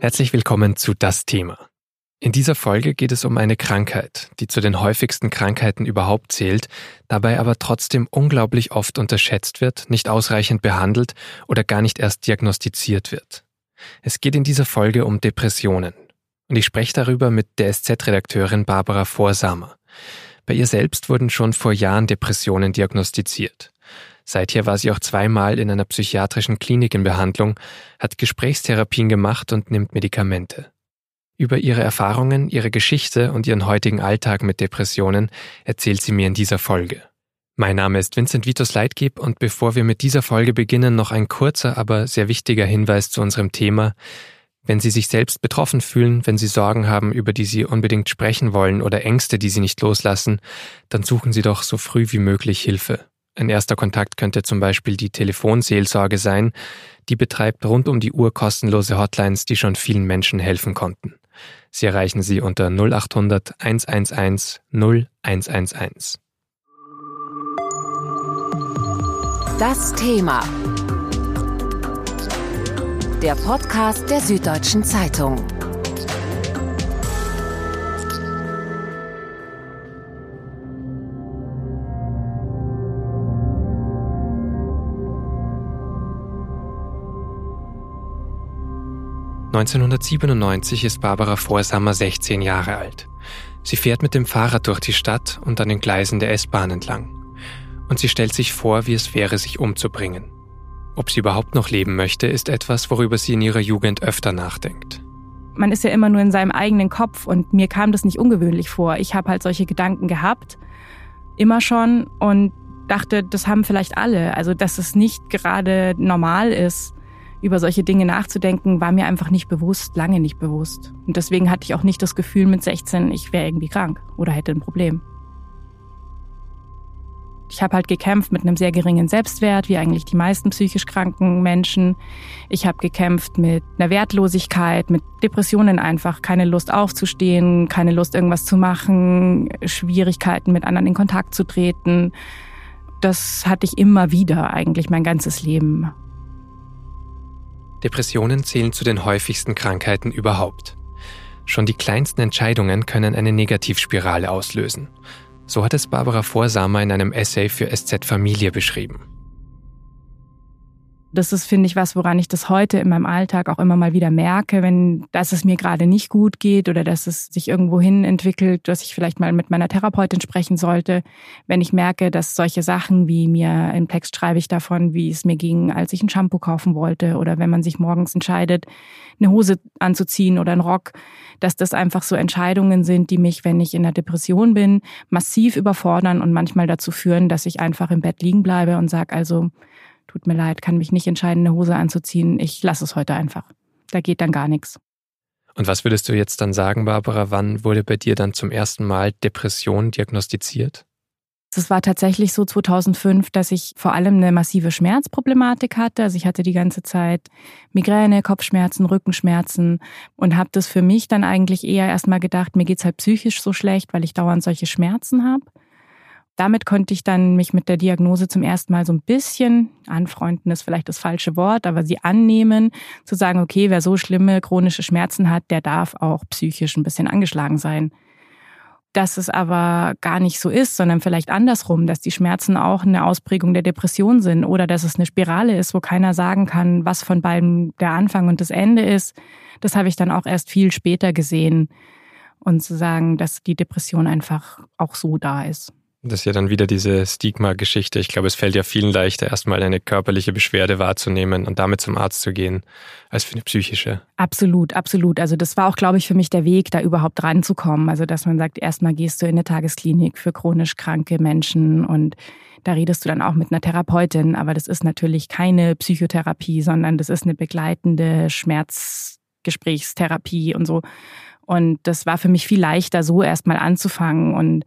Herzlich willkommen zu Das Thema. In dieser Folge geht es um eine Krankheit, die zu den häufigsten Krankheiten überhaupt zählt, dabei aber trotzdem unglaublich oft unterschätzt wird, nicht ausreichend behandelt oder gar nicht erst diagnostiziert wird. Es geht in dieser Folge um Depressionen. Und ich spreche darüber mit der SZ-Redakteurin Barbara Vorsamer. Bei ihr selbst wurden schon vor Jahren Depressionen diagnostiziert. Seither war sie auch zweimal in einer psychiatrischen Klinik in Behandlung, hat Gesprächstherapien gemacht und nimmt Medikamente. Über ihre Erfahrungen, ihre Geschichte und ihren heutigen Alltag mit Depressionen erzählt sie mir in dieser Folge. Mein Name ist Vincent Vitus Leitgeb und bevor wir mit dieser Folge beginnen, noch ein kurzer, aber sehr wichtiger Hinweis zu unserem Thema. Wenn Sie sich selbst betroffen fühlen, wenn Sie Sorgen haben, über die Sie unbedingt sprechen wollen oder Ängste, die Sie nicht loslassen, dann suchen Sie doch so früh wie möglich Hilfe. Ein erster Kontakt könnte zum Beispiel die Telefonseelsorge sein, die betreibt rund um die Uhr kostenlose Hotlines, die schon vielen Menschen helfen konnten. Sie erreichen sie unter 0800 111 0111. Das Thema. Der Podcast der Süddeutschen Zeitung. 1997 ist Barbara Vorsammer 16 Jahre alt. Sie fährt mit dem Fahrrad durch die Stadt und an den Gleisen der S-Bahn entlang. Und sie stellt sich vor, wie es wäre, sich umzubringen. Ob sie überhaupt noch leben möchte, ist etwas, worüber sie in ihrer Jugend öfter nachdenkt. Man ist ja immer nur in seinem eigenen Kopf und mir kam das nicht ungewöhnlich vor. Ich habe halt solche Gedanken gehabt, immer schon und dachte, das haben vielleicht alle. Also, dass es nicht gerade normal ist, über solche Dinge nachzudenken, war mir einfach nicht bewusst, lange nicht bewusst. Und deswegen hatte ich auch nicht das Gefühl mit 16, ich wäre irgendwie krank oder hätte ein Problem. Ich habe halt gekämpft mit einem sehr geringen Selbstwert, wie eigentlich die meisten psychisch kranken Menschen. Ich habe gekämpft mit einer Wertlosigkeit, mit Depressionen einfach, keine Lust aufzustehen, keine Lust irgendwas zu machen, Schwierigkeiten mit anderen in Kontakt zu treten. Das hatte ich immer wieder eigentlich mein ganzes Leben. Depressionen zählen zu den häufigsten Krankheiten überhaupt. Schon die kleinsten Entscheidungen können eine Negativspirale auslösen. So hat es Barbara Vorsamer in einem Essay für SZ Familie beschrieben. Das ist, finde ich, was, woran ich das heute in meinem Alltag auch immer mal wieder merke, wenn, dass es mir gerade nicht gut geht oder dass es sich irgendwo hin entwickelt, dass ich vielleicht mal mit meiner Therapeutin sprechen sollte. Wenn ich merke, dass solche Sachen wie mir im Text schreibe ich davon, wie es mir ging, als ich ein Shampoo kaufen wollte oder wenn man sich morgens entscheidet, eine Hose anzuziehen oder einen Rock, dass das einfach so Entscheidungen sind, die mich, wenn ich in der Depression bin, massiv überfordern und manchmal dazu führen, dass ich einfach im Bett liegen bleibe und sage, also tut mir leid, kann mich nicht entscheiden, eine Hose anzuziehen. Ich lasse es heute einfach. Da geht dann gar nichts. Und was würdest du jetzt dann sagen, Barbara? Wann wurde bei dir dann zum ersten Mal Depression diagnostiziert? Es war tatsächlich so 2005, dass ich vor allem eine massive Schmerzproblematik hatte. Also ich hatte die ganze Zeit Migräne, Kopfschmerzen, Rückenschmerzen und habe das für mich dann eigentlich eher erstmal gedacht, mir geht's halt psychisch so schlecht, weil ich dauernd solche Schmerzen habe damit konnte ich dann mich mit der Diagnose zum ersten Mal so ein bisschen anfreunden, ist vielleicht das falsche Wort, aber sie annehmen, zu sagen, okay, wer so schlimme chronische Schmerzen hat, der darf auch psychisch ein bisschen angeschlagen sein. Dass es aber gar nicht so ist, sondern vielleicht andersrum, dass die Schmerzen auch eine Ausprägung der Depression sind oder dass es eine Spirale ist, wo keiner sagen kann, was von beiden der Anfang und das Ende ist. Das habe ich dann auch erst viel später gesehen und zu sagen, dass die Depression einfach auch so da ist. Das ist ja dann wieder diese Stigma-Geschichte. Ich glaube, es fällt ja vielen leichter, erstmal eine körperliche Beschwerde wahrzunehmen und damit zum Arzt zu gehen, als für eine psychische. Absolut, absolut. Also das war auch, glaube ich, für mich der Weg, da überhaupt ranzukommen. Also dass man sagt, erstmal gehst du in eine Tagesklinik für chronisch kranke Menschen und da redest du dann auch mit einer Therapeutin. Aber das ist natürlich keine Psychotherapie, sondern das ist eine begleitende Schmerzgesprächstherapie und so. Und das war für mich viel leichter, so erstmal anzufangen und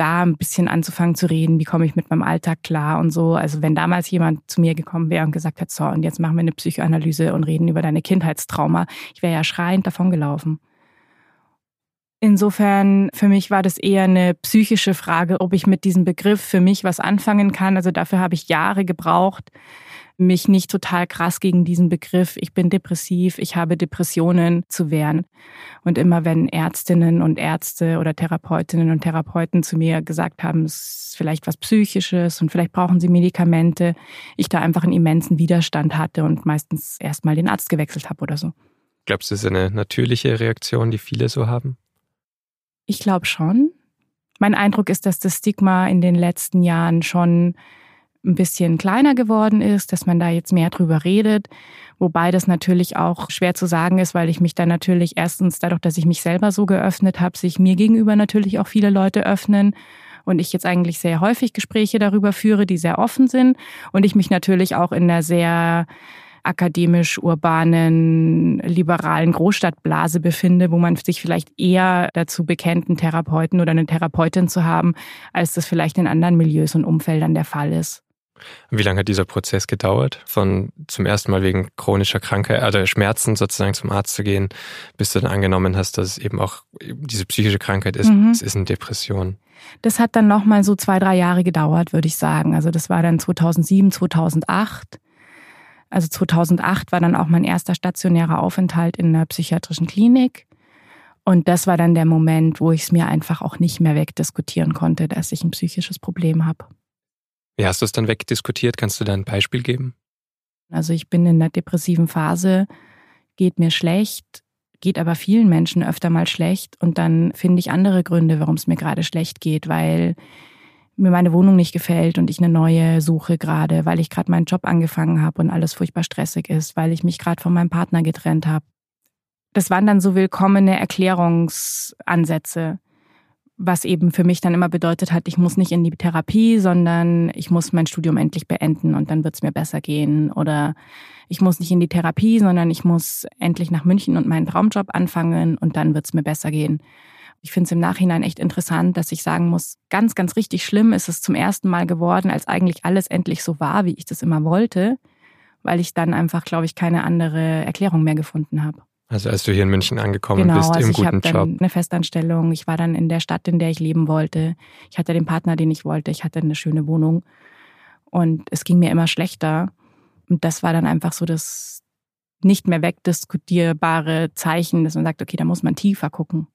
da ein bisschen anzufangen zu reden, wie komme ich mit meinem Alltag klar und so. Also wenn damals jemand zu mir gekommen wäre und gesagt hat, so, und jetzt machen wir eine Psychoanalyse und reden über deine Kindheitstrauma, ich wäre ja schreiend davongelaufen. Insofern, für mich war das eher eine psychische Frage, ob ich mit diesem Begriff für mich was anfangen kann. Also dafür habe ich Jahre gebraucht, mich nicht total krass gegen diesen Begriff, ich bin depressiv, ich habe Depressionen zu wehren. Und immer wenn Ärztinnen und Ärzte oder Therapeutinnen und Therapeuten zu mir gesagt haben, es ist vielleicht was Psychisches und vielleicht brauchen sie Medikamente, ich da einfach einen immensen Widerstand hatte und meistens erstmal den Arzt gewechselt habe oder so. Glaubst du, das ist eine natürliche Reaktion, die viele so haben? Ich glaube schon. Mein Eindruck ist, dass das Stigma in den letzten Jahren schon ein bisschen kleiner geworden ist, dass man da jetzt mehr drüber redet. Wobei das natürlich auch schwer zu sagen ist, weil ich mich da natürlich erstens dadurch, dass ich mich selber so geöffnet habe, sich mir gegenüber natürlich auch viele Leute öffnen und ich jetzt eigentlich sehr häufig Gespräche darüber führe, die sehr offen sind und ich mich natürlich auch in einer sehr akademisch-urbanen, liberalen Großstadtblase befinde, wo man sich vielleicht eher dazu bekennt, einen Therapeuten oder eine Therapeutin zu haben, als das vielleicht in anderen Milieus und Umfeldern der Fall ist. Wie lange hat dieser Prozess gedauert? Von zum ersten Mal wegen chronischer Krankheit, also Schmerzen sozusagen zum Arzt zu gehen, bis du dann angenommen hast, dass es eben auch diese psychische Krankheit ist. Mhm. Es ist eine Depression. Das hat dann nochmal so zwei, drei Jahre gedauert, würde ich sagen. Also das war dann 2007, 2008. Also 2008 war dann auch mein erster stationärer Aufenthalt in einer psychiatrischen Klinik. Und das war dann der Moment, wo ich es mir einfach auch nicht mehr wegdiskutieren konnte, dass ich ein psychisches Problem habe. Wie hast du es dann wegdiskutiert? Kannst du da ein Beispiel geben? Also ich bin in einer depressiven Phase, geht mir schlecht, geht aber vielen Menschen öfter mal schlecht und dann finde ich andere Gründe, warum es mir gerade schlecht geht, weil mir meine Wohnung nicht gefällt und ich eine neue suche gerade, weil ich gerade meinen Job angefangen habe und alles furchtbar stressig ist, weil ich mich gerade von meinem Partner getrennt habe. Das waren dann so willkommene Erklärungsansätze was eben für mich dann immer bedeutet hat, ich muss nicht in die Therapie, sondern ich muss mein Studium endlich beenden und dann wird es mir besser gehen. Oder ich muss nicht in die Therapie, sondern ich muss endlich nach München und meinen Traumjob anfangen und dann wird es mir besser gehen. Ich finde es im Nachhinein echt interessant, dass ich sagen muss, ganz, ganz richtig schlimm ist es zum ersten Mal geworden, als eigentlich alles endlich so war, wie ich das immer wollte, weil ich dann einfach, glaube ich, keine andere Erklärung mehr gefunden habe. Also als du hier in München angekommen genau, bist, also im guten ich Job. Dann eine Festanstellung. Ich war dann in der Stadt, in der ich leben wollte. Ich hatte den Partner, den ich wollte. Ich hatte eine schöne Wohnung. Und es ging mir immer schlechter. Und das war dann einfach so das nicht mehr wegdiskutierbare Zeichen, dass man sagt, okay, da muss man tiefer gucken.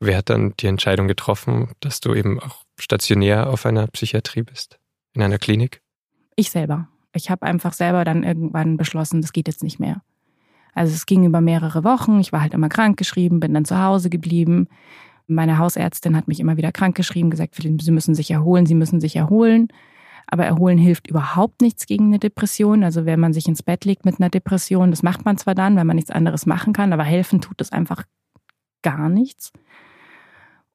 Wer hat dann die Entscheidung getroffen, dass du eben auch stationär auf einer Psychiatrie bist, in einer Klinik? Ich selber. Ich habe einfach selber dann irgendwann beschlossen, das geht jetzt nicht mehr. Also es ging über mehrere Wochen. Ich war halt immer krank geschrieben, bin dann zu Hause geblieben. Meine Hausärztin hat mich immer wieder krank geschrieben, gesagt, Sie müssen sich erholen, Sie müssen sich erholen. Aber erholen hilft überhaupt nichts gegen eine Depression. Also wenn man sich ins Bett legt mit einer Depression, das macht man zwar dann, weil man nichts anderes machen kann, aber helfen tut es einfach gar nichts.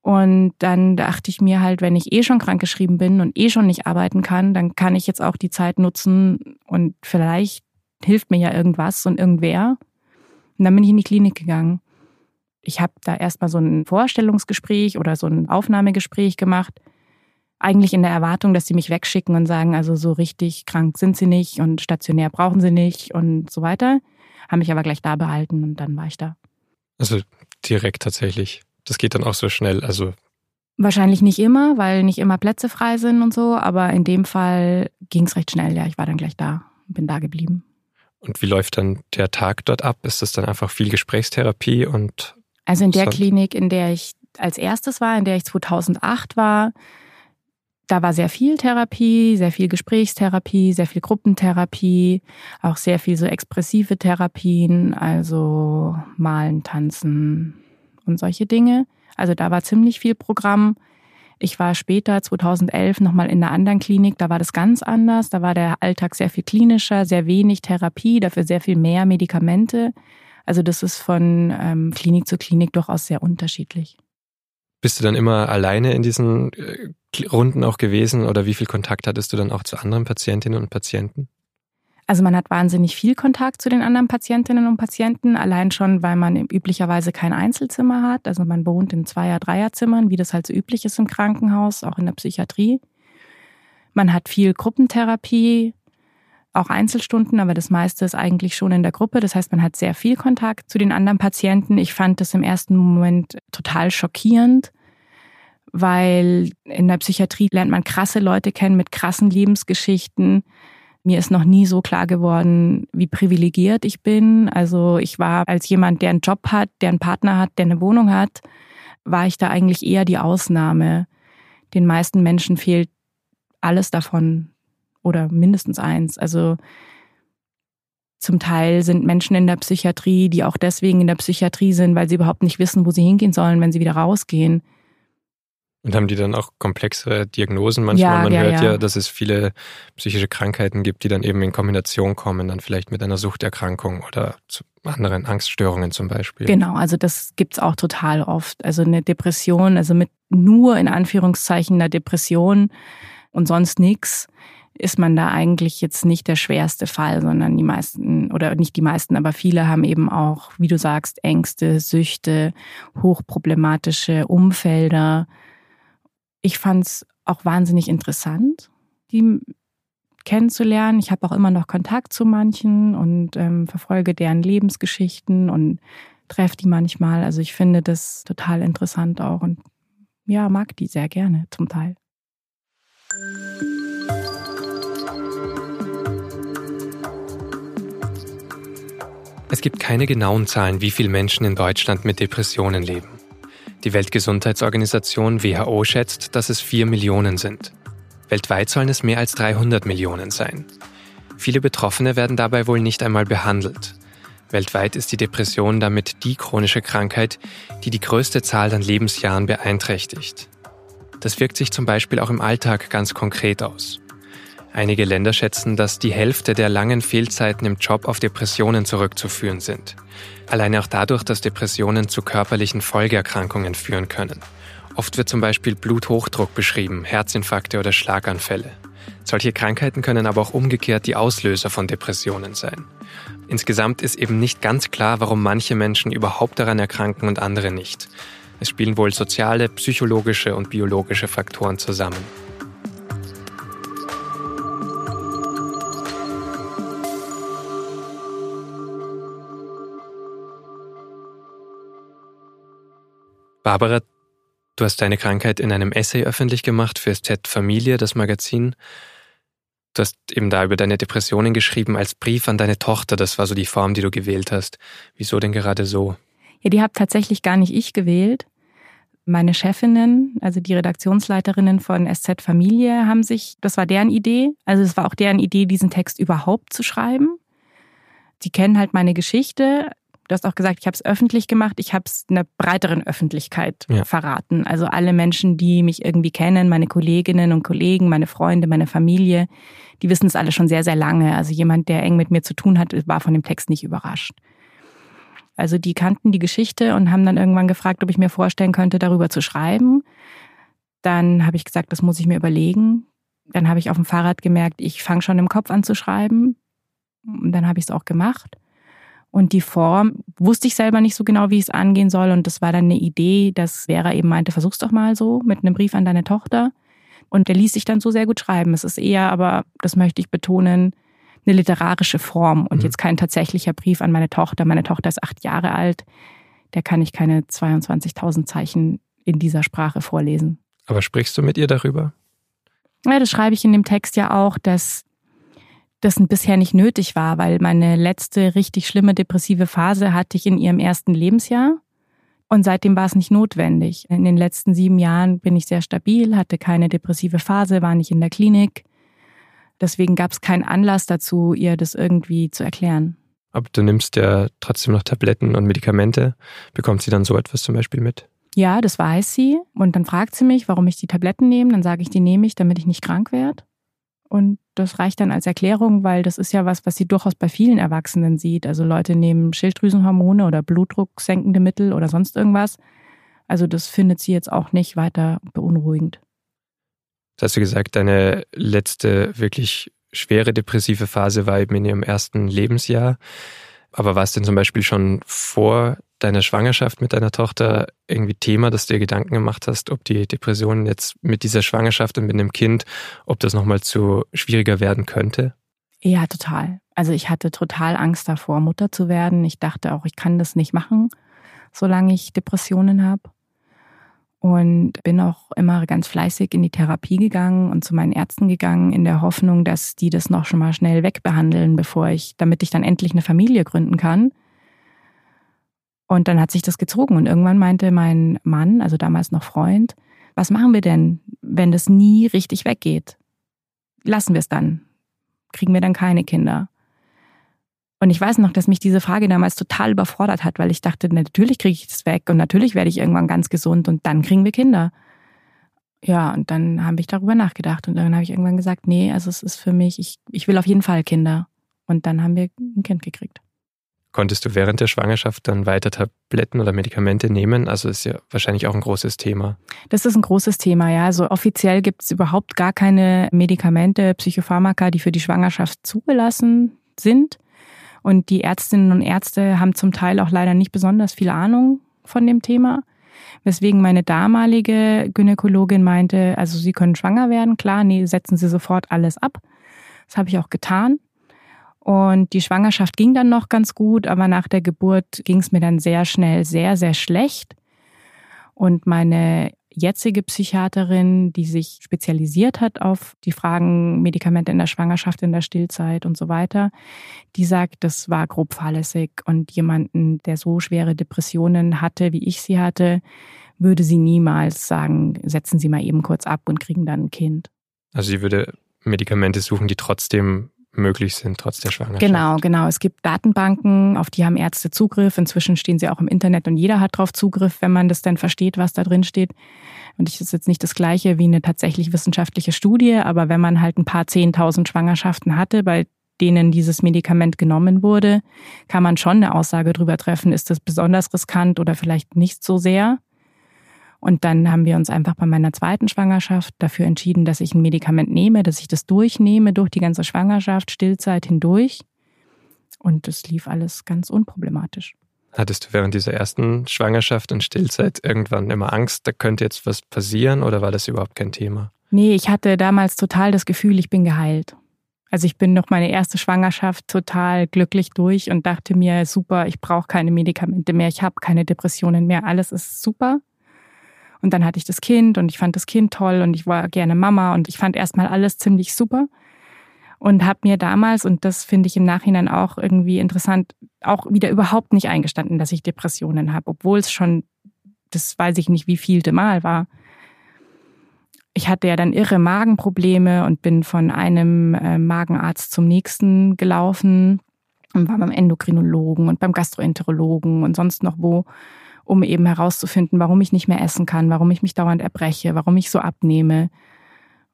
Und dann dachte ich mir halt, wenn ich eh schon krankgeschrieben bin und eh schon nicht arbeiten kann, dann kann ich jetzt auch die Zeit nutzen und vielleicht hilft mir ja irgendwas und irgendwer. Und dann bin ich in die Klinik gegangen. Ich habe da erstmal so ein Vorstellungsgespräch oder so ein Aufnahmegespräch gemacht. Eigentlich in der Erwartung, dass sie mich wegschicken und sagen, also so richtig krank sind sie nicht und stationär brauchen sie nicht und so weiter. Haben mich aber gleich da behalten und dann war ich da. Also direkt tatsächlich. Das geht dann auch so schnell. Also Wahrscheinlich nicht immer, weil nicht immer Plätze frei sind und so, aber in dem Fall ging es recht schnell. Ja, ich war dann gleich da und bin da geblieben. Und wie läuft dann der Tag dort ab? Ist das dann einfach viel Gesprächstherapie und? Also in der Klinik, in der ich als erstes war, in der ich 2008 war, da war sehr viel Therapie, sehr viel Gesprächstherapie, sehr viel Gruppentherapie, auch sehr viel so expressive Therapien, also malen, tanzen und solche Dinge. Also da war ziemlich viel Programm. Ich war später, 2011, nochmal in einer anderen Klinik. Da war das ganz anders. Da war der Alltag sehr viel klinischer, sehr wenig Therapie, dafür sehr viel mehr Medikamente. Also das ist von ähm, Klinik zu Klinik durchaus sehr unterschiedlich. Bist du dann immer alleine in diesen äh, Runden auch gewesen oder wie viel Kontakt hattest du dann auch zu anderen Patientinnen und Patienten? Also man hat wahnsinnig viel Kontakt zu den anderen Patientinnen und Patienten, allein schon, weil man üblicherweise kein Einzelzimmer hat. Also man wohnt in Zweier-, Dreierzimmern, wie das halt so üblich ist im Krankenhaus, auch in der Psychiatrie. Man hat viel Gruppentherapie, auch Einzelstunden, aber das meiste ist eigentlich schon in der Gruppe. Das heißt, man hat sehr viel Kontakt zu den anderen Patienten. Ich fand das im ersten Moment total schockierend, weil in der Psychiatrie lernt man krasse Leute kennen mit krassen Lebensgeschichten Mir ist noch nie so klar geworden, wie privilegiert ich bin. Also ich war als jemand, der einen Job hat, der einen Partner hat, der eine Wohnung hat, war ich da eigentlich eher die Ausnahme. Den meisten Menschen fehlt alles davon oder mindestens eins. Also zum Teil sind Menschen in der Psychiatrie, die auch deswegen in der Psychiatrie sind, weil sie überhaupt nicht wissen, wo sie hingehen sollen, wenn sie wieder rausgehen. Und haben die dann auch komplexere Diagnosen manchmal? Ja, Man ja, hört ja. ja, dass es viele psychische Krankheiten gibt, die dann eben in Kombination kommen, dann vielleicht mit einer Suchterkrankung oder zu anderen Angststörungen zum Beispiel. Genau, also das gibt's auch total oft. Also eine Depression, also mit nur in Anführungszeichen einer Depression und sonst nichts, ist man da eigentlich jetzt nicht der schwerste Fall, sondern die meisten, oder nicht die meisten, aber viele haben eben auch, wie du sagst, Ängste, Süchte, hochproblematische Umfelder, ich fand es auch wahnsinnig interessant, die kennenzulernen. Ich habe auch immer noch Kontakt zu manchen und ähm, verfolge deren Lebensgeschichten und treffe die manchmal. Also ich finde das total interessant auch und ja, mag die sehr gerne zum Teil. Es gibt keine genauen Zahlen, wie viele Menschen in Deutschland mit Depressionen leben. Die Weltgesundheitsorganisation WHO schätzt, dass es 4 Millionen sind. Weltweit sollen es mehr als 300 Millionen sein. Viele Betroffene werden dabei wohl nicht einmal behandelt. Weltweit ist die Depression damit die chronische Krankheit, die die größte Zahl an Lebensjahren beeinträchtigt. Das wirkt sich zum Beispiel auch im Alltag ganz konkret aus. Einige Länder schätzen, dass die Hälfte der langen Fehlzeiten im Job auf Depressionen zurückzuführen sind. Alleine auch dadurch, dass Depressionen zu körperlichen Folgeerkrankungen führen können. Oft wird zum Beispiel Bluthochdruck beschrieben, Herzinfarkte oder Schlaganfälle. Solche Krankheiten können aber auch umgekehrt die Auslöser von Depressionen sein. Insgesamt ist eben nicht ganz klar, warum manche Menschen überhaupt daran erkranken und andere nicht. Es spielen wohl soziale, psychologische und biologische Faktoren zusammen. Barbara, du hast deine Krankheit in einem Essay öffentlich gemacht für SZ Familie, das Magazin. Du hast eben da über deine Depressionen geschrieben als Brief an deine Tochter. Das war so die Form, die du gewählt hast. Wieso denn gerade so? Ja, die habe tatsächlich gar nicht ich gewählt. Meine Chefinnen, also die Redaktionsleiterinnen von SZ Familie, haben sich, das war deren Idee. Also es war auch deren Idee, diesen Text überhaupt zu schreiben. Die kennen halt meine Geschichte. Du hast auch gesagt, ich habe es öffentlich gemacht. Ich habe es einer breiteren Öffentlichkeit ja. verraten. Also alle Menschen, die mich irgendwie kennen, meine Kolleginnen und Kollegen, meine Freunde, meine Familie, die wissen es alle schon sehr, sehr lange. Also jemand, der eng mit mir zu tun hat, war von dem Text nicht überrascht. Also die kannten die Geschichte und haben dann irgendwann gefragt, ob ich mir vorstellen könnte, darüber zu schreiben. Dann habe ich gesagt, das muss ich mir überlegen. Dann habe ich auf dem Fahrrad gemerkt, ich fange schon im Kopf an zu schreiben. Und dann habe ich es auch gemacht. Und die Form wusste ich selber nicht so genau, wie ich es angehen soll. Und das war dann eine Idee, dass Vera eben meinte, versuch's doch mal so mit einem Brief an deine Tochter. Und der ließ sich dann so sehr gut schreiben. Es ist eher, aber das möchte ich betonen, eine literarische Form und mhm. jetzt kein tatsächlicher Brief an meine Tochter. Meine Tochter ist acht Jahre alt. Der kann ich keine 22.000 Zeichen in dieser Sprache vorlesen. Aber sprichst du mit ihr darüber? Ja, das schreibe ich in dem Text ja auch, dass das bisher nicht nötig war, weil meine letzte richtig schlimme depressive Phase hatte ich in ihrem ersten Lebensjahr. Und seitdem war es nicht notwendig. In den letzten sieben Jahren bin ich sehr stabil, hatte keine depressive Phase, war nicht in der Klinik. Deswegen gab es keinen Anlass dazu, ihr das irgendwie zu erklären. Aber du nimmst ja trotzdem noch Tabletten und Medikamente. Bekommt sie dann so etwas zum Beispiel mit? Ja, das weiß sie. Und dann fragt sie mich, warum ich die Tabletten nehme. Dann sage ich, die nehme ich, damit ich nicht krank werde. Und das reicht dann als Erklärung, weil das ist ja was, was sie durchaus bei vielen Erwachsenen sieht. Also Leute nehmen Schilddrüsenhormone oder blutdrucksenkende Mittel oder sonst irgendwas. Also das findet sie jetzt auch nicht weiter beunruhigend. Das hast du gesagt, deine letzte wirklich schwere depressive Phase war eben in ihrem ersten Lebensjahr. Aber war es denn zum Beispiel schon vor deiner Schwangerschaft mit deiner Tochter irgendwie Thema, dass du dir Gedanken gemacht hast, ob die Depression jetzt mit dieser Schwangerschaft und mit einem Kind, ob das nochmal zu schwieriger werden könnte? Ja, total. Also ich hatte total Angst davor, Mutter zu werden. Ich dachte auch, ich kann das nicht machen, solange ich Depressionen habe. und bin auch immer ganz fleißig in die Therapie gegangen und zu meinen Ärzten gegangen in der Hoffnung, dass die das noch schon mal schnell wegbehandeln, bevor ich, damit ich dann endlich eine Familie gründen kann. Und dann hat sich das gezogen und irgendwann meinte mein Mann, also damals noch Freund, was machen wir denn, wenn das nie richtig weggeht? Lassen wir es dann? Kriegen wir dann keine Kinder? Und ich weiß noch, dass mich diese Frage damals total überfordert hat, weil ich dachte, natürlich kriege ich das weg und natürlich werde ich irgendwann ganz gesund und dann kriegen wir Kinder. Ja, und dann habe ich darüber nachgedacht und dann habe ich irgendwann gesagt, nee, also es ist für mich, ich, ich will auf jeden Fall Kinder. Und dann haben wir ein Kind gekriegt. Konntest du während der Schwangerschaft dann weiter Tabletten oder Medikamente nehmen? Also ist ja wahrscheinlich auch ein großes Thema. Das ist ein großes Thema, ja. Also offiziell gibt es überhaupt gar keine Medikamente, Psychopharmaka, die für die Schwangerschaft zugelassen sind. Und die Ärztinnen und Ärzte haben zum Teil auch leider nicht besonders viel Ahnung von dem Thema. Weswegen meine damalige Gynäkologin meinte, also Sie können schwanger werden, klar, nee, setzen Sie sofort alles ab. Das habe ich auch getan. Und die Schwangerschaft ging dann noch ganz gut, aber nach der Geburt ging es mir dann sehr schnell sehr, sehr schlecht. Und meine jetzige Psychiaterin, die sich spezialisiert hat auf die Fragen Medikamente in der Schwangerschaft, in der Stillzeit und so weiter, die sagt, das war grob fahrlässig und jemanden, der so schwere Depressionen hatte, wie ich sie hatte, würde sie niemals sagen, setzen Sie mal eben kurz ab und kriegen dann ein Kind. Also sie würde Medikamente suchen, die trotzdem möglich sind, trotz der Schwangerschaft. Genau, genau. Es gibt Datenbanken, auf die haben Ärzte Zugriff. Inzwischen stehen sie auch im Internet und jeder hat darauf Zugriff, wenn man das dann versteht, was da drin steht. Und das ist jetzt nicht das Gleiche wie eine tatsächlich wissenschaftliche Studie, aber wenn man halt ein paar Zehntausend Schwangerschaften hatte, bei denen dieses Medikament genommen wurde, kann man schon eine Aussage darüber treffen, ist das besonders riskant oder vielleicht nicht so sehr. Und dann haben wir uns einfach bei meiner zweiten Schwangerschaft dafür entschieden, dass ich ein Medikament nehme, dass ich das durchnehme durch die ganze Schwangerschaft, Stillzeit hindurch. Und es lief alles ganz unproblematisch. Hattest du während dieser ersten Schwangerschaft und Stillzeit irgendwann immer Angst, da könnte jetzt was passieren oder war das überhaupt kein Thema? Nee, ich hatte damals total das Gefühl, ich bin geheilt. Also ich bin noch meine erste Schwangerschaft total glücklich durch und dachte mir, super, ich brauche keine Medikamente mehr, ich habe keine Depressionen mehr, alles ist super. Und dann hatte ich das Kind und ich fand das Kind toll und ich war gerne Mama und ich fand erstmal alles ziemlich super. Und habe mir damals, und das finde ich im Nachhinein auch irgendwie interessant, auch wieder überhaupt nicht eingestanden, dass ich Depressionen habe, obwohl es schon, das weiß ich nicht, wie vielte Mal war. Ich hatte ja dann irre Magenprobleme und bin von einem äh, Magenarzt zum nächsten gelaufen und war beim Endokrinologen und beim Gastroenterologen und sonst noch wo um eben herauszufinden, warum ich nicht mehr essen kann, warum ich mich dauernd erbreche, warum ich so abnehme.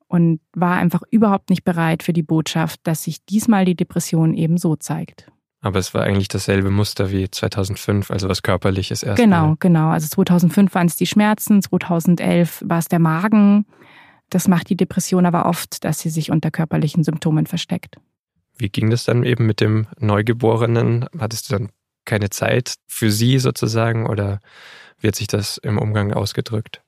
Und war einfach überhaupt nicht bereit für die Botschaft, dass sich diesmal die Depression eben so zeigt. Aber es war eigentlich dasselbe Muster wie 2005, also was körperliches erst. Genau, genau. Also 2005 waren es die Schmerzen, 2011 war es der Magen. Das macht die Depression aber oft, dass sie sich unter körperlichen Symptomen versteckt. Wie ging das dann eben mit dem Neugeborenen? Hattest du dann keine Zeit für sie sozusagen oder wird sich das im Umgang ausgedrückt?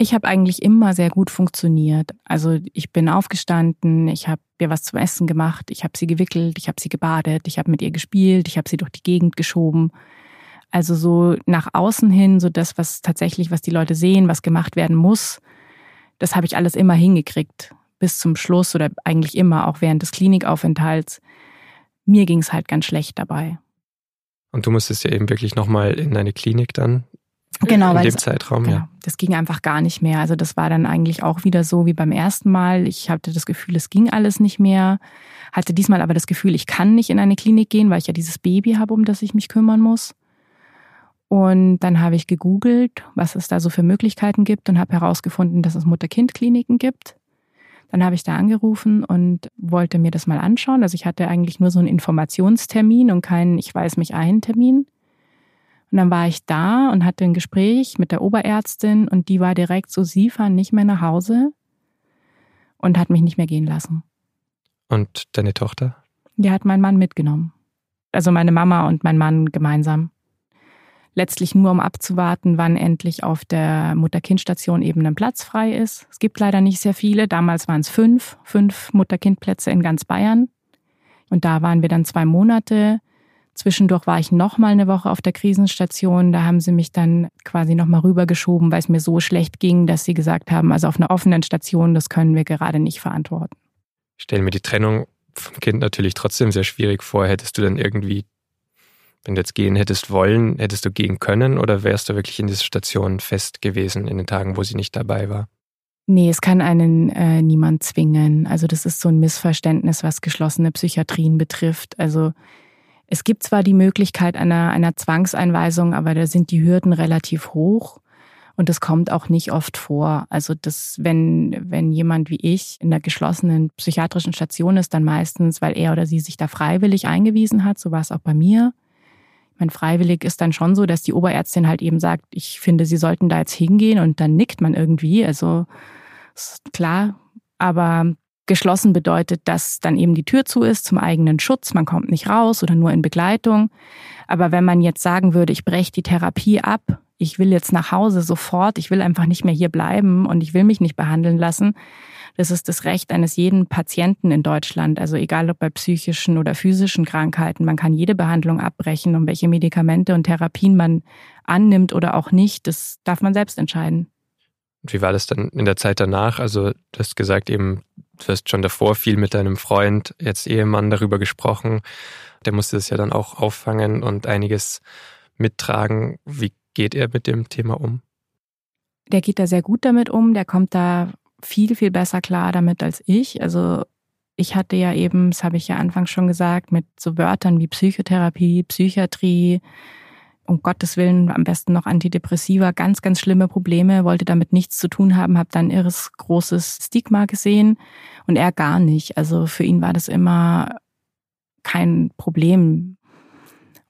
Ich habe eigentlich immer sehr gut funktioniert. Also ich bin aufgestanden, ich habe ihr was zum Essen gemacht, ich habe sie gewickelt, ich habe sie gebadet, ich habe mit ihr gespielt, ich habe sie durch die Gegend geschoben. Also so nach außen hin, so das, was tatsächlich, was die Leute sehen, was gemacht werden muss, das habe ich alles immer hingekriegt. Bis zum Schluss oder eigentlich immer, auch während des Klinikaufenthalts. Mir ging es halt ganz schlecht dabei. Und du musstest ja eben wirklich nochmal in eine Klinik dann. Genau, in dem Zeitraum, genau, ja. Das ging einfach gar nicht mehr. Also das war dann eigentlich auch wieder so wie beim ersten Mal. Ich hatte das Gefühl, es ging alles nicht mehr. Hatte diesmal aber das Gefühl, ich kann nicht in eine Klinik gehen, weil ich ja dieses Baby habe, um das ich mich kümmern muss. Und dann habe ich gegoogelt, was es da so für Möglichkeiten gibt und habe herausgefunden, dass es Mutter-Kind-Kliniken gibt. Dann habe ich da angerufen und wollte mir das mal anschauen. Also ich hatte eigentlich nur so einen Informationstermin und keinen Ich weiß mich ein Termin. Und dann war ich da und hatte ein Gespräch mit der Oberärztin und die war direkt so, sie fahren nicht mehr nach Hause und hat mich nicht mehr gehen lassen. Und deine Tochter? Die hat mein Mann mitgenommen. Also meine Mama und mein Mann gemeinsam letztlich nur um abzuwarten, wann endlich auf der Mutter-Kind-Station eben ein Platz frei ist. Es gibt leider nicht sehr viele. Damals waren es fünf, fünf Mutter-Kind-Plätze in ganz Bayern. Und da waren wir dann zwei Monate. Zwischendurch war ich noch mal eine Woche auf der Krisenstation. Da haben sie mich dann quasi noch mal rübergeschoben, weil es mir so schlecht ging, dass sie gesagt haben, also auf einer offenen Station, das können wir gerade nicht verantworten. Ich stelle mir die Trennung vom Kind natürlich trotzdem sehr schwierig vor. Hättest du dann irgendwie, wenn du jetzt gehen hättest wollen, hättest du gehen können oder wärst du wirklich in dieser Station fest gewesen in den Tagen, wo sie nicht dabei war? Nee, es kann einen äh, niemand zwingen. Also das ist so ein Missverständnis, was geschlossene Psychiatrien betrifft. Also es gibt zwar die Möglichkeit einer, einer Zwangseinweisung, aber da sind die Hürden relativ hoch. Und das kommt auch nicht oft vor. Also das, wenn, wenn jemand wie ich in der geschlossenen psychiatrischen Station ist, dann meistens, weil er oder sie sich da freiwillig eingewiesen hat. So war es auch bei mir. Mein freiwillig ist dann schon so, dass die Oberärztin halt eben sagt, ich finde, sie sollten da jetzt hingehen und dann nickt man irgendwie. Also ist klar. Aber Geschlossen bedeutet, dass dann eben die Tür zu ist zum eigenen Schutz, man kommt nicht raus oder nur in Begleitung. Aber wenn man jetzt sagen würde, ich breche die Therapie ab, ich will jetzt nach Hause sofort, ich will einfach nicht mehr hier bleiben und ich will mich nicht behandeln lassen, das ist das Recht eines jeden Patienten in Deutschland. Also egal ob bei psychischen oder physischen Krankheiten, man kann jede Behandlung abbrechen und welche Medikamente und Therapien man annimmt oder auch nicht, das darf man selbst entscheiden. Wie war das dann in der Zeit danach? Also du hast gesagt eben, du hast schon davor viel mit deinem Freund, jetzt Ehemann, darüber gesprochen. Der musste das ja dann auch auffangen und einiges mittragen. Wie geht er mit dem Thema um? Der geht da sehr gut damit um. Der kommt da viel, viel besser klar damit als ich. Also ich hatte ja eben, das habe ich ja anfangs schon gesagt, mit so Wörtern wie Psychotherapie, Psychiatrie, um Gottes Willen am besten noch Antidepressiva, ganz, ganz schlimme Probleme, wollte damit nichts zu tun haben, habe dann irres großes Stigma gesehen und er gar nicht. Also für ihn war das immer kein Problem.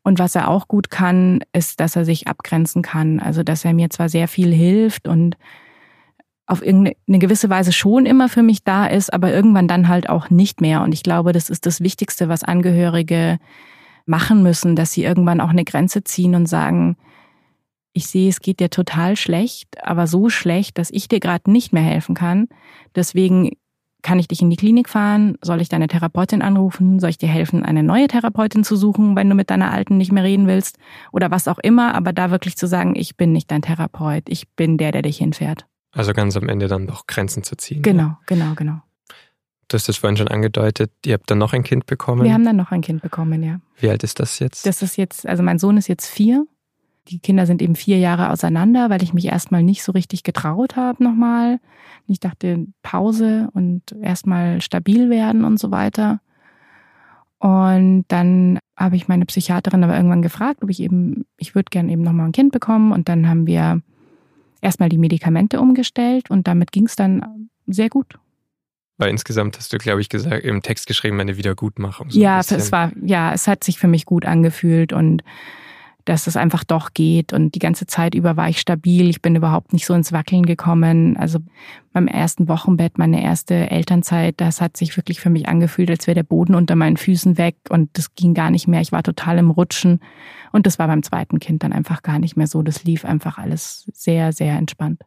Und was er auch gut kann, ist, dass er sich abgrenzen kann. Also dass er mir zwar sehr viel hilft und auf irgendeine gewisse Weise schon immer für mich da ist, aber irgendwann dann halt auch nicht mehr. Und ich glaube, das ist das Wichtigste, was Angehörige machen müssen, dass sie irgendwann auch eine Grenze ziehen und sagen, ich sehe, es geht dir total schlecht, aber so schlecht, dass ich dir gerade nicht mehr helfen kann. Deswegen kann ich dich in die Klinik fahren? Soll ich deine Therapeutin anrufen? Soll ich dir helfen, eine neue Therapeutin zu suchen, wenn du mit deiner alten nicht mehr reden willst? Oder was auch immer, aber da wirklich zu sagen, ich bin nicht dein Therapeut, ich bin der, der dich hinfährt. Also ganz am Ende dann doch Grenzen zu ziehen. Genau, ja. genau, genau. Du hast das vorhin schon angedeutet, ihr habt dann noch ein Kind bekommen. Wir haben dann noch ein Kind bekommen, ja. Wie alt ist das jetzt? Das ist jetzt, also mein Sohn ist jetzt vier. Die Kinder sind eben vier Jahre auseinander, weil ich mich erstmal nicht so richtig getraut habe nochmal. Ich dachte Pause und erstmal stabil werden und so weiter. Und dann habe ich meine Psychiaterin aber irgendwann gefragt, ob ich eben, ich würde gern eben nochmal ein Kind bekommen. Und dann haben wir erstmal die Medikamente umgestellt und damit ging es dann sehr gut. Weil insgesamt hast du, glaube ich, gesagt, im Text geschrieben, eine Wiedergutmachung. So ja, es war, ja, es hat sich für mich gut angefühlt und dass es einfach doch geht. Und die ganze Zeit über war ich stabil. Ich bin überhaupt nicht so ins Wackeln gekommen. Also beim ersten Wochenbett, meine erste Elternzeit, das hat sich wirklich für mich angefühlt, als wäre der Boden unter meinen Füßen weg und das ging gar nicht mehr. Ich war total im Rutschen. Und das war beim zweiten Kind dann einfach gar nicht mehr so. Das lief einfach alles sehr, sehr entspannt.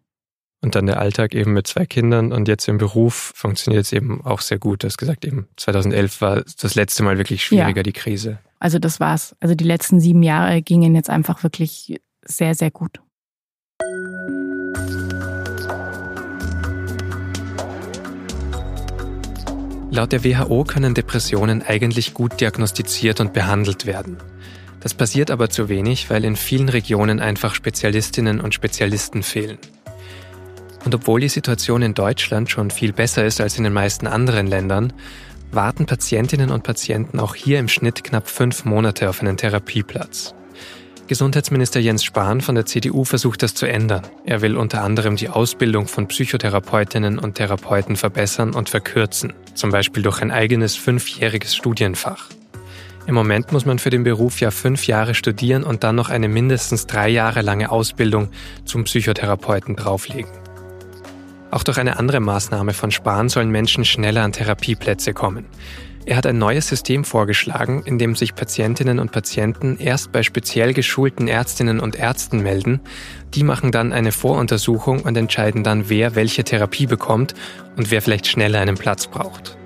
Und dann der Alltag eben mit zwei Kindern und jetzt im Beruf funktioniert es eben auch sehr gut. Du hast gesagt, eben 2011 war das letzte Mal wirklich schwieriger, ja. die Krise. Also das war's. Also die letzten sieben Jahre gingen jetzt einfach wirklich sehr, sehr gut. Laut der WHO können Depressionen eigentlich gut diagnostiziert und behandelt werden. Das passiert aber zu wenig, weil in vielen Regionen einfach Spezialistinnen und Spezialisten fehlen. Und obwohl die Situation in Deutschland schon viel besser ist als in den meisten anderen Ländern, warten Patientinnen und Patienten auch hier im Schnitt knapp fünf Monate auf einen Therapieplatz. Gesundheitsminister Jens Spahn von der CDU versucht das zu ändern. Er will unter anderem die Ausbildung von Psychotherapeutinnen und Therapeuten verbessern und verkürzen, zum Beispiel durch ein eigenes fünfjähriges Studienfach. Im Moment muss man für den Beruf ja fünf Jahre studieren und dann noch eine mindestens drei Jahre lange Ausbildung zum Psychotherapeuten drauflegen. Auch durch eine andere Maßnahme von Spahn sollen Menschen schneller an Therapieplätze kommen. Er hat ein neues System vorgeschlagen, in dem sich Patientinnen und Patienten erst bei speziell geschulten Ärztinnen und Ärzten melden. Die machen dann eine Voruntersuchung und entscheiden dann, wer welche Therapie bekommt und wer vielleicht schneller einen Platz braucht.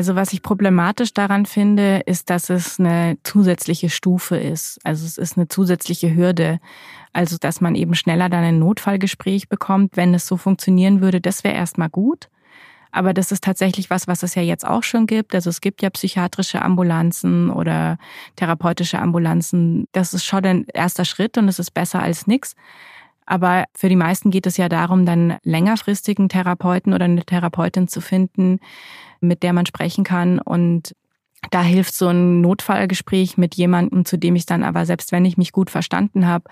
Also was ich problematisch daran finde, ist, dass es eine zusätzliche Stufe ist. Also es ist eine zusätzliche Hürde. Also dass man eben schneller dann ein Notfallgespräch bekommt, wenn es so funktionieren würde, das wäre erstmal gut. Aber das ist tatsächlich was, was es ja jetzt auch schon gibt. Also es gibt ja psychiatrische Ambulanzen oder therapeutische Ambulanzen. Das ist schon ein erster Schritt und es ist besser als nichts. Aber für die meisten geht es ja darum, dann längerfristigen Therapeuten oder eine Therapeutin zu finden, mit der man sprechen kann. Und da hilft so ein Notfallgespräch mit jemandem, zu dem ich dann aber, selbst wenn ich mich gut verstanden habe,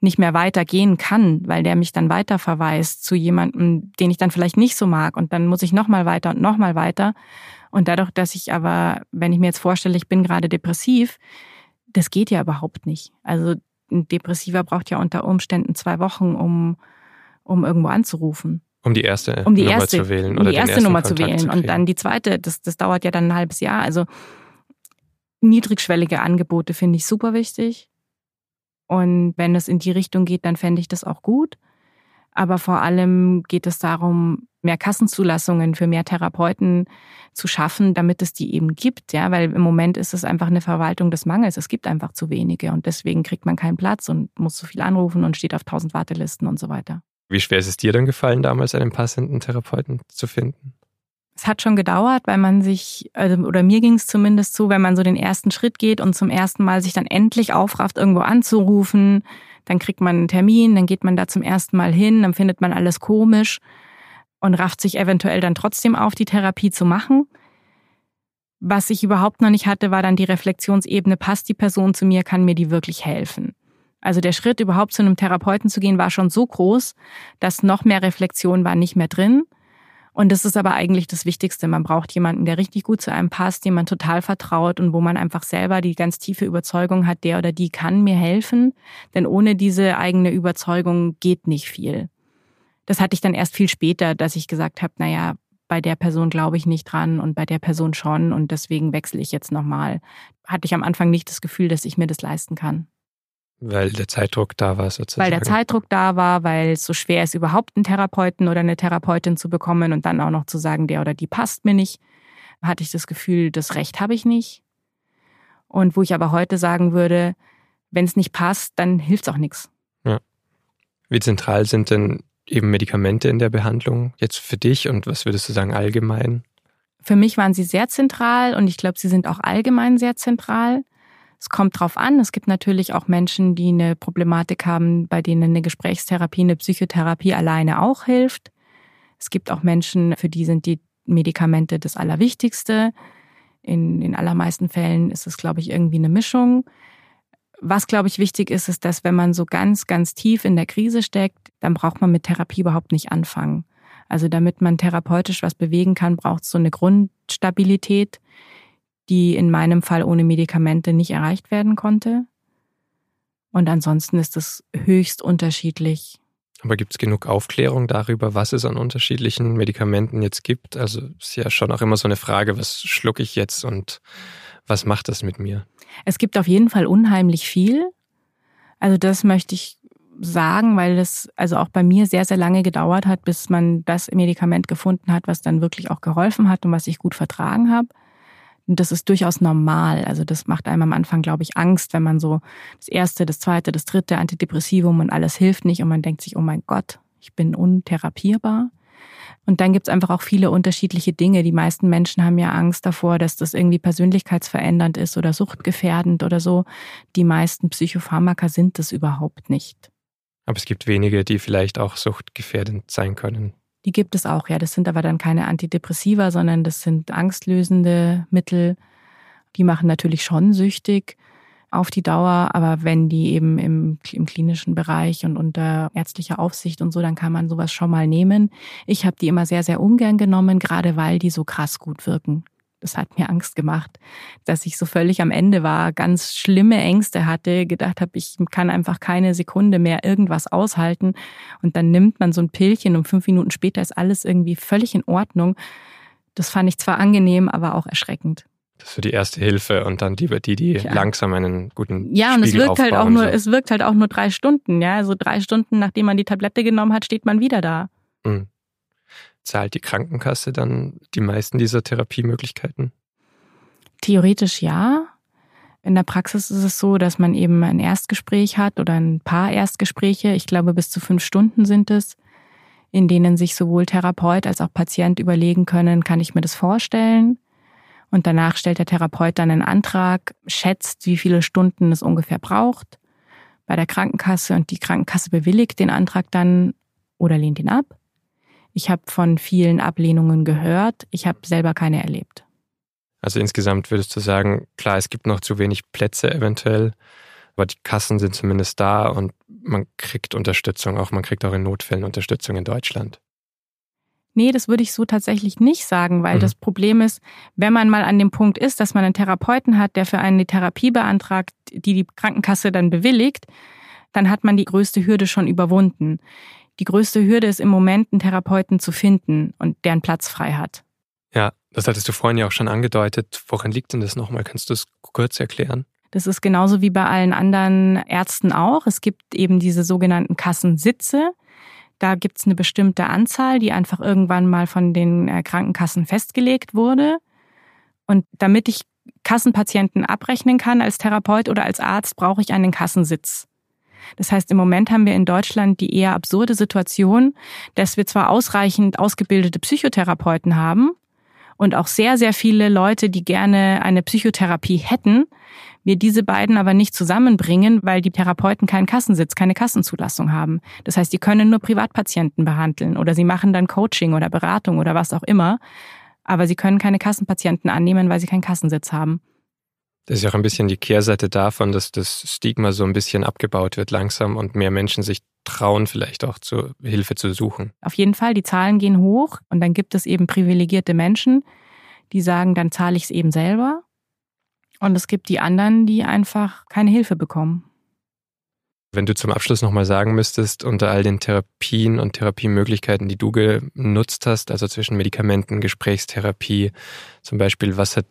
nicht mehr weitergehen kann, weil der mich dann weiter verweist zu jemandem, den ich dann vielleicht nicht so mag. Und dann muss ich nochmal weiter und nochmal weiter. Und dadurch, dass ich aber, wenn ich mir jetzt vorstelle, ich bin gerade depressiv, das geht ja überhaupt nicht. Also ein Depressiver braucht ja unter Umständen zwei Wochen, um, um irgendwo anzurufen. Um die erste um die Nummer erste, zu wählen. Um oder die erste Nummer zu Kontakt wählen. und kriegen. dann die zweite, das, das dauert ja dann ein halbes Jahr. Also niedrigschwellige Angebote finde ich super wichtig. Und wenn es in die Richtung geht, dann fände ich das auch gut. Aber vor allem geht es darum, mehr Kassenzulassungen für mehr Therapeuten zu schaffen, damit es die eben gibt. Ja, weil im Moment ist es einfach eine Verwaltung des Mangels. Es gibt einfach zu wenige und deswegen kriegt man keinen Platz und muss so viel anrufen und steht auf tausend Wartelisten und so weiter. Wie schwer ist es dir dann gefallen, damals einen passenden Therapeuten zu finden? Es hat schon gedauert, weil man sich, also, oder mir ging es zumindest so, wenn man so den ersten Schritt geht und zum ersten Mal sich dann endlich aufrafft, irgendwo anzurufen, dann kriegt man einen Termin, dann geht man da zum ersten Mal hin, dann findet man alles komisch und rafft sich eventuell dann trotzdem auf, die Therapie zu machen. Was ich überhaupt noch nicht hatte, war dann die Reflexionsebene, passt die Person zu mir, kann mir die wirklich helfen? Also der Schritt, überhaupt zu einem Therapeuten zu gehen, war schon so groß, dass noch mehr Reflexion war nicht mehr drin. Und das ist aber eigentlich das Wichtigste. Man braucht jemanden, der richtig gut zu einem passt, dem man total vertraut und wo man einfach selber die ganz tiefe Überzeugung hat, der oder die kann mir helfen. Denn ohne diese eigene Überzeugung geht nicht viel. Das hatte ich dann erst viel später, dass ich gesagt habe, naja, bei der Person glaube ich nicht dran und bei der Person schon und deswegen wechsle ich jetzt nochmal. Hatte ich am Anfang nicht das Gefühl, dass ich mir das leisten kann. Weil der Zeitdruck da war sozusagen. Weil der Zeitdruck da war, weil es so schwer ist, überhaupt einen Therapeuten oder eine Therapeutin zu bekommen und dann auch noch zu sagen, der oder die passt mir nicht, hatte ich das Gefühl, das Recht habe ich nicht. Und wo ich aber heute sagen würde, wenn es nicht passt, dann hilft es auch nichts. Wie zentral sind denn eben Medikamente in der Behandlung jetzt für dich und was würdest du sagen allgemein? Für mich waren sie sehr zentral und ich glaube, sie sind auch allgemein sehr zentral. Es kommt drauf an. Es gibt natürlich auch Menschen, die eine Problematik haben, bei denen eine Gesprächstherapie, eine Psychotherapie alleine auch hilft. Es gibt auch Menschen, für die sind die Medikamente das Allerwichtigste. In den allermeisten Fällen ist es, glaube ich, irgendwie eine Mischung. Was, glaube ich, wichtig ist, ist, dass wenn man so ganz, ganz tief in der Krise steckt, dann braucht man mit Therapie überhaupt nicht anfangen. Also damit man therapeutisch was bewegen kann, braucht es so eine Grundstabilität, die in meinem Fall ohne Medikamente nicht erreicht werden konnte. Und ansonsten ist es höchst unterschiedlich. Aber gibt es genug Aufklärung darüber, was es an unterschiedlichen Medikamenten jetzt gibt? Also ist ja schon auch immer so eine Frage, was schlucke ich jetzt und was macht das mit mir? Es gibt auf jeden Fall unheimlich viel. Also das möchte ich sagen, weil das also auch bei mir sehr, sehr lange gedauert hat, bis man das Medikament gefunden hat, was dann wirklich auch geholfen hat und was ich gut vertragen habe. Das ist durchaus normal. Also das macht einem am Anfang, glaube ich, Angst, wenn man so das erste, das zweite, das dritte Antidepressivum und alles hilft nicht und man denkt sich, oh mein Gott, ich bin untherapierbar. Und dann gibt's einfach auch viele unterschiedliche Dinge. Die meisten Menschen haben ja Angst davor, dass das irgendwie persönlichkeitsverändernd ist oder suchtgefährdend oder so. Die meisten Psychopharmaka sind das überhaupt nicht. Aber es gibt wenige, die vielleicht auch suchtgefährdend sein können. Die gibt es auch, ja. Das sind aber dann keine Antidepressiva, sondern das sind angstlösende Mittel. Die machen natürlich schon süchtig auf die Dauer, aber wenn die eben im, im klinischen Bereich und unter ärztlicher Aufsicht und so, dann kann man sowas schon mal nehmen. Ich habe die immer sehr, sehr ungern genommen, gerade weil die so krass gut wirken. Das hat mir Angst gemacht, dass ich so völlig am Ende war, ganz schlimme Ängste hatte, gedacht habe, ich kann einfach keine Sekunde mehr irgendwas aushalten. Und dann nimmt man so ein Pillchen und fünf Minuten später ist alles irgendwie völlig in Ordnung. Das fand ich zwar angenehm, aber auch erschreckend. Das ist so die erste Hilfe und dann die, die, die Ja. langsam einen guten Ja, und es Spiegel wirkt halt auch nur, so. es wirkt halt auch nur drei Stunden, ja. Also drei Stunden, nachdem man die Tablette genommen hat, steht man wieder da. Mhm. Zahlt die Krankenkasse dann die meisten dieser Therapiemöglichkeiten? Theoretisch ja. In der Praxis ist es so, dass man eben ein Erstgespräch hat oder ein paar Erstgespräche. Ich glaube, bis zu fünf Stunden sind es, in denen sich sowohl Therapeut als auch Patient überlegen können, kann ich mir das vorstellen? Und danach stellt der Therapeut dann einen Antrag, schätzt, wie viele Stunden es ungefähr braucht bei der Krankenkasse und die Krankenkasse bewilligt den Antrag dann oder lehnt ihn ab. Ich habe von vielen Ablehnungen gehört. Ich habe selber keine erlebt. Also insgesamt würdest du sagen, klar, es gibt noch zu wenig Plätze eventuell, aber die Kassen sind zumindest da und man kriegt Unterstützung, auch man kriegt auch in Notfällen Unterstützung in Deutschland. Nee, das würde ich so tatsächlich nicht sagen, weil mhm. das Problem ist, wenn man mal an dem Punkt ist, dass man einen Therapeuten hat, der für einen die Therapie beantragt, die die Krankenkasse dann bewilligt, dann hat man die größte Hürde schon überwunden. Die größte Hürde ist im Moment, einen Therapeuten zu finden und der einen Platz frei hat. Ja, das hattest du vorhin ja auch schon angedeutet. Woran liegt denn das nochmal? Kannst du es kurz erklären? Das ist genauso wie bei allen anderen Ärzten auch. Es gibt eben diese sogenannten Kassensitze. Da gibt es eine bestimmte Anzahl, die einfach irgendwann mal von den äh, Krankenkassen festgelegt wurde. Und damit ich Kassenpatienten abrechnen kann als Therapeut oder als Arzt, brauche ich einen Kassensitz. Das heißt, im Moment haben wir in Deutschland die eher absurde Situation, dass wir zwar ausreichend ausgebildete Psychotherapeuten haben und auch sehr, sehr viele Leute, die gerne eine Psychotherapie hätten, wir diese beiden aber nicht zusammenbringen, weil die Therapeuten keinen Kassensitz, keine Kassenzulassung haben. Das heißt, die können nur Privatpatienten behandeln oder sie machen dann Coaching oder Beratung oder was auch immer, aber sie können keine Kassenpatienten annehmen, weil sie keinen Kassensitz haben. Das ist ja auch ein bisschen die Kehrseite davon, dass das Stigma so ein bisschen abgebaut wird langsam und mehr Menschen sich trauen, vielleicht auch zur Hilfe zu suchen. Auf jeden Fall, die Zahlen gehen hoch und dann gibt es eben privilegierte Menschen, die sagen, dann zahle ich es eben selber. Und es gibt die anderen, die einfach keine Hilfe bekommen. Wenn du zum Abschluss nochmal sagen müsstest, unter all den Therapien und Therapiemöglichkeiten, die du genutzt hast, also zwischen Medikamenten, Gesprächstherapie zum Beispiel, was hat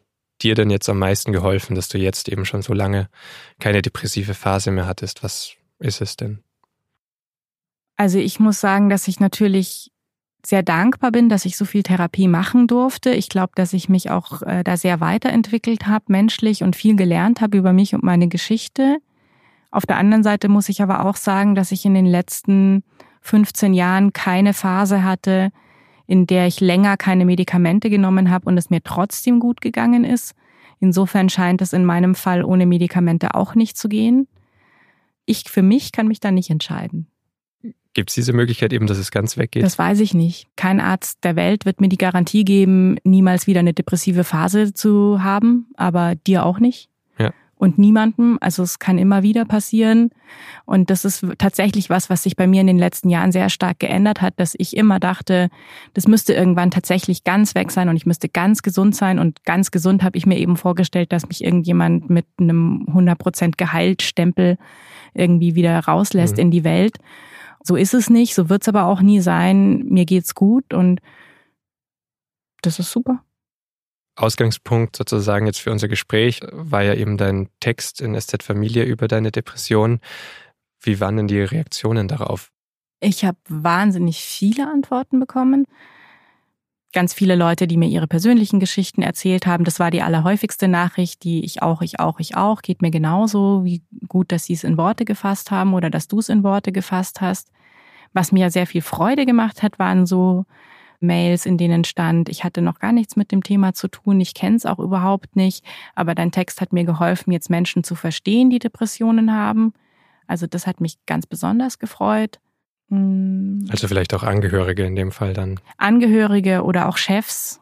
dir denn jetzt am meisten geholfen, dass du jetzt eben schon so lange keine depressive Phase mehr hattest? Was ist es denn? Also ich muss sagen, dass ich natürlich sehr dankbar bin, dass ich so viel Therapie machen durfte. Ich glaube, dass ich mich auch äh, da sehr weiterentwickelt habe, menschlich und viel gelernt habe über mich und meine Geschichte. Auf der anderen Seite muss ich aber auch sagen, dass ich in den letzten 15 Jahren keine Phase hatte, in der ich länger keine Medikamente genommen habe und es mir trotzdem gut gegangen ist. Insofern scheint es in meinem Fall ohne Medikamente auch nicht zu gehen. Ich für mich kann mich da nicht entscheiden. Gibt es diese Möglichkeit eben, dass es ganz weggeht? Das weiß ich nicht. Kein Arzt der Welt wird mir die Garantie geben, niemals wieder eine depressive Phase zu haben, aber dir auch nicht und niemandem. Also es kann immer wieder passieren. Und das ist tatsächlich was, was sich bei mir in den letzten Jahren sehr stark geändert hat, dass ich immer dachte, das müsste irgendwann tatsächlich ganz weg sein und ich müsste ganz gesund sein. Und ganz gesund habe ich mir eben vorgestellt, dass mich irgendjemand mit einem 100% Geheiltstempel irgendwie wieder rauslässt mhm. in die Welt. So ist es nicht, so wird es aber auch nie sein. Mir geht's gut und das ist super. Ausgangspunkt sozusagen jetzt für unser Gespräch war ja eben dein Text in SZ Familie über deine Depression. Wie waren denn die Reaktionen darauf? Ich habe wahnsinnig viele Antworten bekommen. Ganz viele Leute, die mir ihre persönlichen Geschichten erzählt haben. Das war die allerhäufigste Nachricht, die ich auch, ich auch, ich auch. Geht mir genauso. Wie gut, dass sie es in Worte gefasst haben oder dass du es in Worte gefasst hast. Was mir sehr viel Freude gemacht hat, waren so Mails, in denen stand, ich hatte noch gar nichts mit dem Thema zu tun, ich kenne es auch überhaupt nicht, aber dein Text hat mir geholfen, jetzt Menschen zu verstehen, die Depressionen haben. Also das hat mich ganz besonders gefreut. Hm. Also vielleicht auch Angehörige in dem Fall dann. Angehörige oder auch Chefs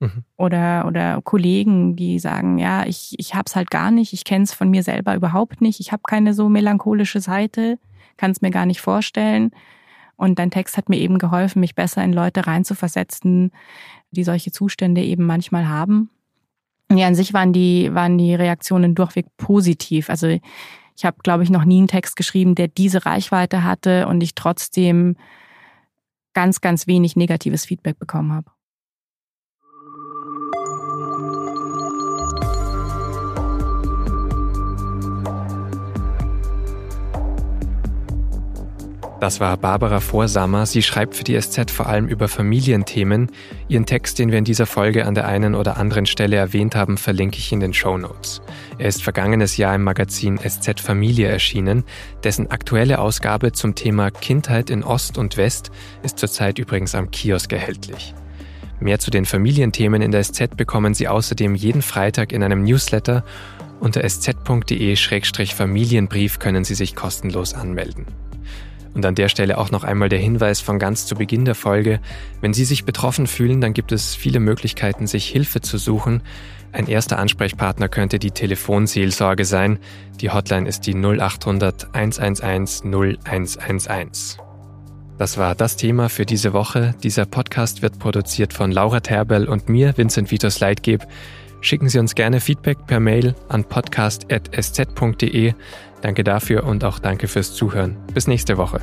mhm. oder, oder Kollegen, die sagen, ja, ich, ich habe es halt gar nicht, ich kenne es von mir selber überhaupt nicht, ich habe keine so melancholische Seite, kann es mir gar nicht vorstellen. Und dein Text hat mir eben geholfen, mich besser in Leute reinzuversetzen, die solche Zustände eben manchmal haben. Ja, an sich waren die, waren die Reaktionen durchweg positiv. Also ich habe, glaube ich, noch nie einen Text geschrieben, der diese Reichweite hatte und ich trotzdem ganz, ganz wenig negatives Feedback bekommen habe. Das war Barbara Vorsammer. Sie schreibt für die SZ vor allem über Familienthemen. Ihren Text, den wir in dieser Folge an der einen oder anderen Stelle erwähnt haben, verlinke ich in den Show Notes. Er ist vergangenes Jahr im Magazin SZ Familie erschienen. Dessen aktuelle Ausgabe zum Thema Kindheit in Ost und West ist zurzeit übrigens am Kiosk erhältlich. Mehr zu den Familienthemen in der SZ bekommen Sie außerdem jeden Freitag in einem Newsletter. Unter sz.de-familienbrief können Sie sich kostenlos anmelden. Und an der Stelle auch noch einmal der Hinweis von ganz zu Beginn der Folge. Wenn Sie sich betroffen fühlen, dann gibt es viele Möglichkeiten, sich Hilfe zu suchen. Ein erster Ansprechpartner könnte die Telefonseelsorge sein. Die Hotline ist die 0800 111 0111. Das war das Thema für diese Woche. Dieser Podcast wird produziert von Laura Terbel und mir, Vincent Vitos Leitgeb. Schicken Sie uns gerne Feedback per Mail an podcast.sz.de. Danke dafür und auch danke fürs Zuhören. Bis nächste Woche.